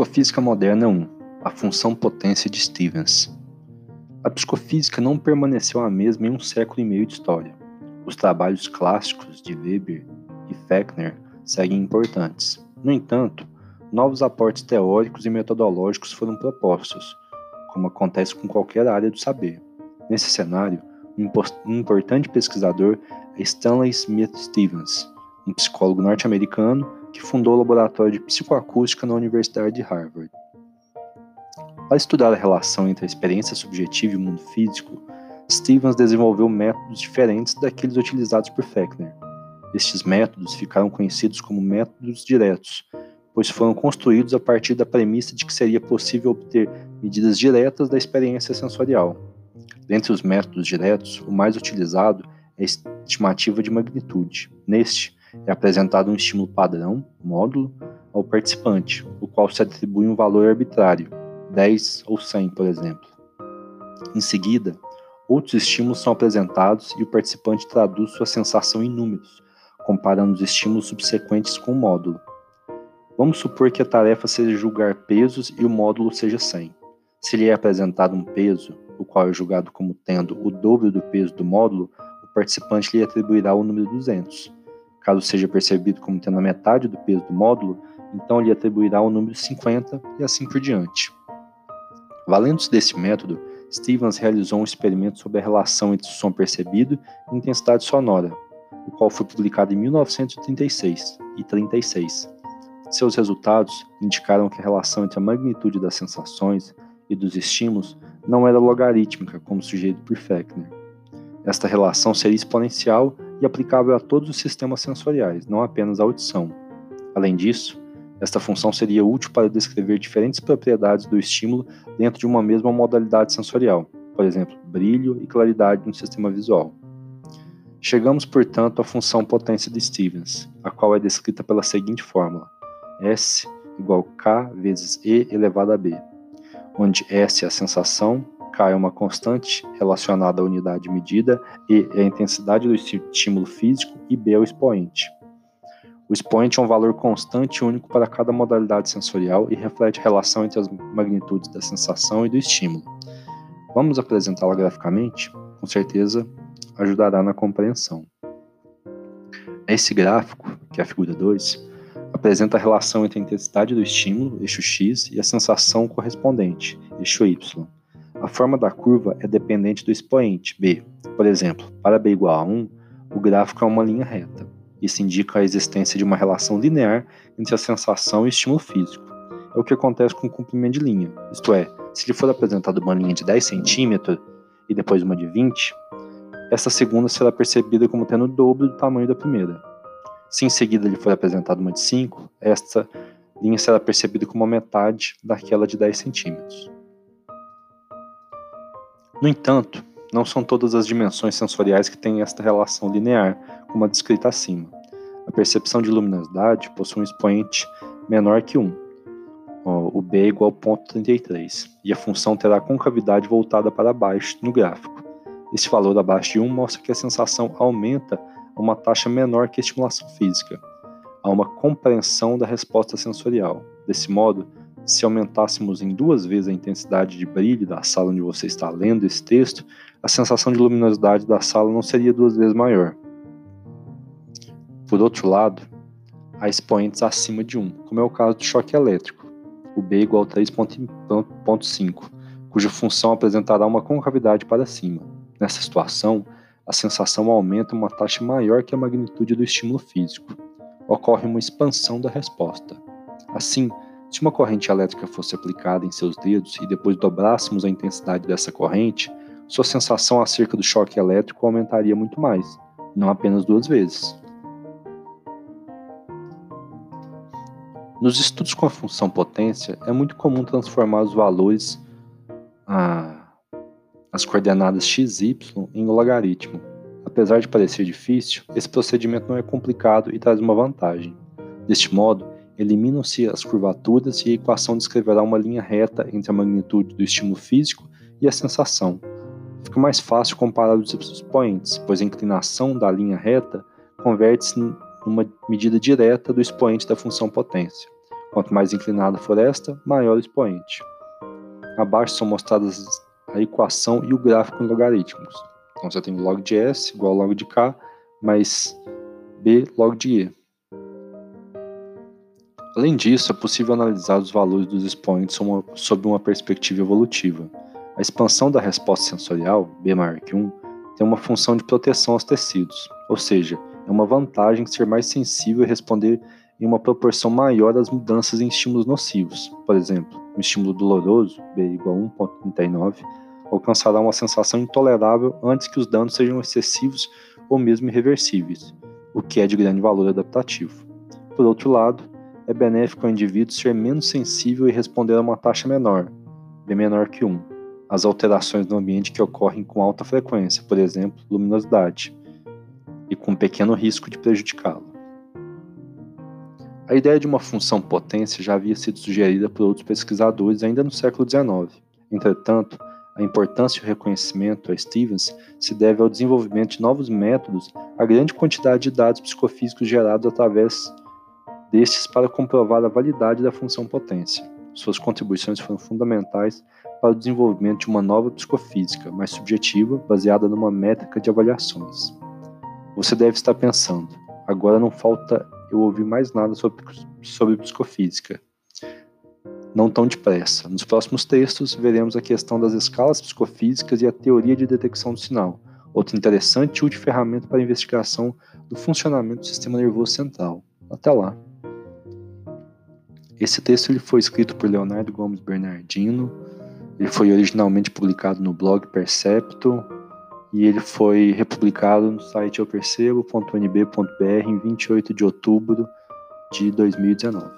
Psicofísica Moderna 1 A função potência de Stevens A psicofísica não permaneceu a mesma em um século e meio de história. Os trabalhos clássicos de Weber e Fechner seguem importantes. No entanto, novos aportes teóricos e metodológicos foram propostos, como acontece com qualquer área do saber. Nesse cenário, um importante pesquisador é Stanley Smith Stevens, um psicólogo norte-americano que fundou o laboratório de psicoacústica na Universidade de Harvard. Para estudar a relação entre a experiência subjetiva e o mundo físico, Stevens desenvolveu métodos diferentes daqueles utilizados por Fechner. Estes métodos ficaram conhecidos como métodos diretos, pois foram construídos a partir da premissa de que seria possível obter medidas diretas da experiência sensorial. Dentre os métodos diretos, o mais utilizado é a estimativa de magnitude. Neste, é apresentado um estímulo padrão, módulo, ao participante, o qual se atribui um valor arbitrário, 10 ou 100, por exemplo. Em seguida, outros estímulos são apresentados e o participante traduz sua sensação em números, comparando os estímulos subsequentes com o módulo. Vamos supor que a tarefa seja julgar pesos e o módulo seja 100. Se lhe é apresentado um peso, o qual é julgado como tendo o dobro do peso do módulo, o participante lhe atribuirá o número 200. Caso seja percebido como tendo a metade do peso do módulo, então lhe atribuirá o número 50 e assim por diante. Valendo-se desse método, Stevens realizou um experimento sobre a relação entre o som percebido e intensidade sonora, o qual foi publicado em 1936 e 36. Seus resultados indicaram que a relação entre a magnitude das sensações e dos estímulos não era logarítmica, como sugerido por Fechner. Esta relação seria exponencial e aplicável a todos os sistemas sensoriais, não apenas a audição. Além disso, esta função seria útil para descrever diferentes propriedades do estímulo dentro de uma mesma modalidade sensorial, por exemplo, brilho e claridade no sistema visual. Chegamos, portanto, à função potência de Stevens, a qual é descrita pela seguinte fórmula: S igual K vezes E elevado a B, onde S é a sensação, É uma constante relacionada à unidade medida, E a intensidade do estímulo físico e B é o expoente. O expoente é um valor constante e único para cada modalidade sensorial e reflete a relação entre as magnitudes da sensação e do estímulo. Vamos apresentá-la graficamente? Com certeza ajudará na compreensão. Esse gráfico, que é a figura 2, apresenta a relação entre a intensidade do estímulo, eixo x, e a sensação correspondente, eixo y. A forma da curva é dependente do expoente, b. Por exemplo, para b igual a 1, o gráfico é uma linha reta. Isso indica a existência de uma relação linear entre a sensação e o estímulo físico. É o que acontece com o comprimento de linha, isto é, se lhe for apresentada uma linha de 10 centímetros e depois uma de 20, essa segunda será percebida como tendo o dobro do tamanho da primeira. Se em seguida lhe for apresentada uma de 5, esta linha será percebida como a metade daquela de 10 centímetros. No entanto, não são todas as dimensões sensoriais que têm esta relação linear, como a descrita acima. A percepção de luminosidade possui um expoente menor que 1, o B igual a 0.33, e a função terá concavidade voltada para baixo no gráfico. Esse valor abaixo de 1 mostra que a sensação aumenta a uma taxa menor que a estimulação física. Há uma compreensão da resposta sensorial. Desse modo, se aumentássemos em duas vezes a intensidade de brilho da sala onde você está lendo esse texto, a sensação de luminosidade da sala não seria duas vezes maior. Por outro lado, há expoentes acima de 1, como é o caso do choque elétrico, o B igual a 3.5, cuja função apresentará uma concavidade para cima. Nessa situação, a sensação aumenta uma taxa maior que a magnitude do estímulo físico. Ocorre uma expansão da resposta. Assim, se uma corrente elétrica fosse aplicada em seus dedos e depois dobrássemos a intensidade dessa corrente, sua sensação acerca do choque elétrico aumentaria muito mais, não apenas duas vezes. Nos estudos com a função potência, é muito comum transformar os valores, a, as coordenadas x y, em logaritmo. Apesar de parecer difícil, esse procedimento não é complicado e traz uma vantagem. Deste modo, eliminam-se as curvaturas e a equação descreverá uma linha reta entre a magnitude do estímulo físico e a sensação. Fica mais fácil comparar os expoentes, pois a inclinação da linha reta converte-se numa medida direta do expoente da função potência. Quanto mais inclinada a floresta, maior o expoente. Abaixo são mostradas a equação e o gráfico em logaritmos. Então você tem log de S igual ao log de K mais B log de E. Além disso, é possível analisar os valores dos expoentes sob uma perspectiva evolutiva. A expansão da resposta sensorial, B maior que 1, tem uma função de proteção aos tecidos, ou seja, é uma vantagem ser mais sensível e responder em uma proporção maior às mudanças em estímulos nocivos. Por exemplo, um estímulo doloroso, B igual a 1,39, alcançará uma sensação intolerável antes que os danos sejam excessivos ou mesmo irreversíveis, o que é de grande valor adaptativo. Por outro lado, é benéfico ao indivíduo ser menos sensível e responder a uma taxa menor, B menor que 1, às alterações no ambiente que ocorrem com alta frequência, por exemplo, luminosidade, e com pequeno risco de prejudicá-lo. A ideia de uma função potência já havia sido sugerida por outros pesquisadores ainda no século XIX. Entretanto, a importância e o reconhecimento a Stevens se deve ao desenvolvimento de novos métodos à grande quantidade de dados psicofísicos gerados através destes para comprovar a validade da função potência. Suas contribuições foram fundamentais para o desenvolvimento de uma nova psicofísica, mais subjetiva, baseada numa métrica de avaliações. Você deve estar pensando, agora não falta eu ouvir mais nada sobre, sobre psicofísica. Não tão depressa. Nos próximos textos, veremos a questão das escalas psicofísicas e a teoria de detecção do sinal, outra interessante e útil ferramenta para a investigação do funcionamento do sistema nervoso central. Até lá! Esse texto ele foi escrito por Leonardo Gomes Bernardino, ele foi originalmente publicado no blog Percepto, e ele foi republicado no site eupercebo.nb.br em 28 de outubro de 2019.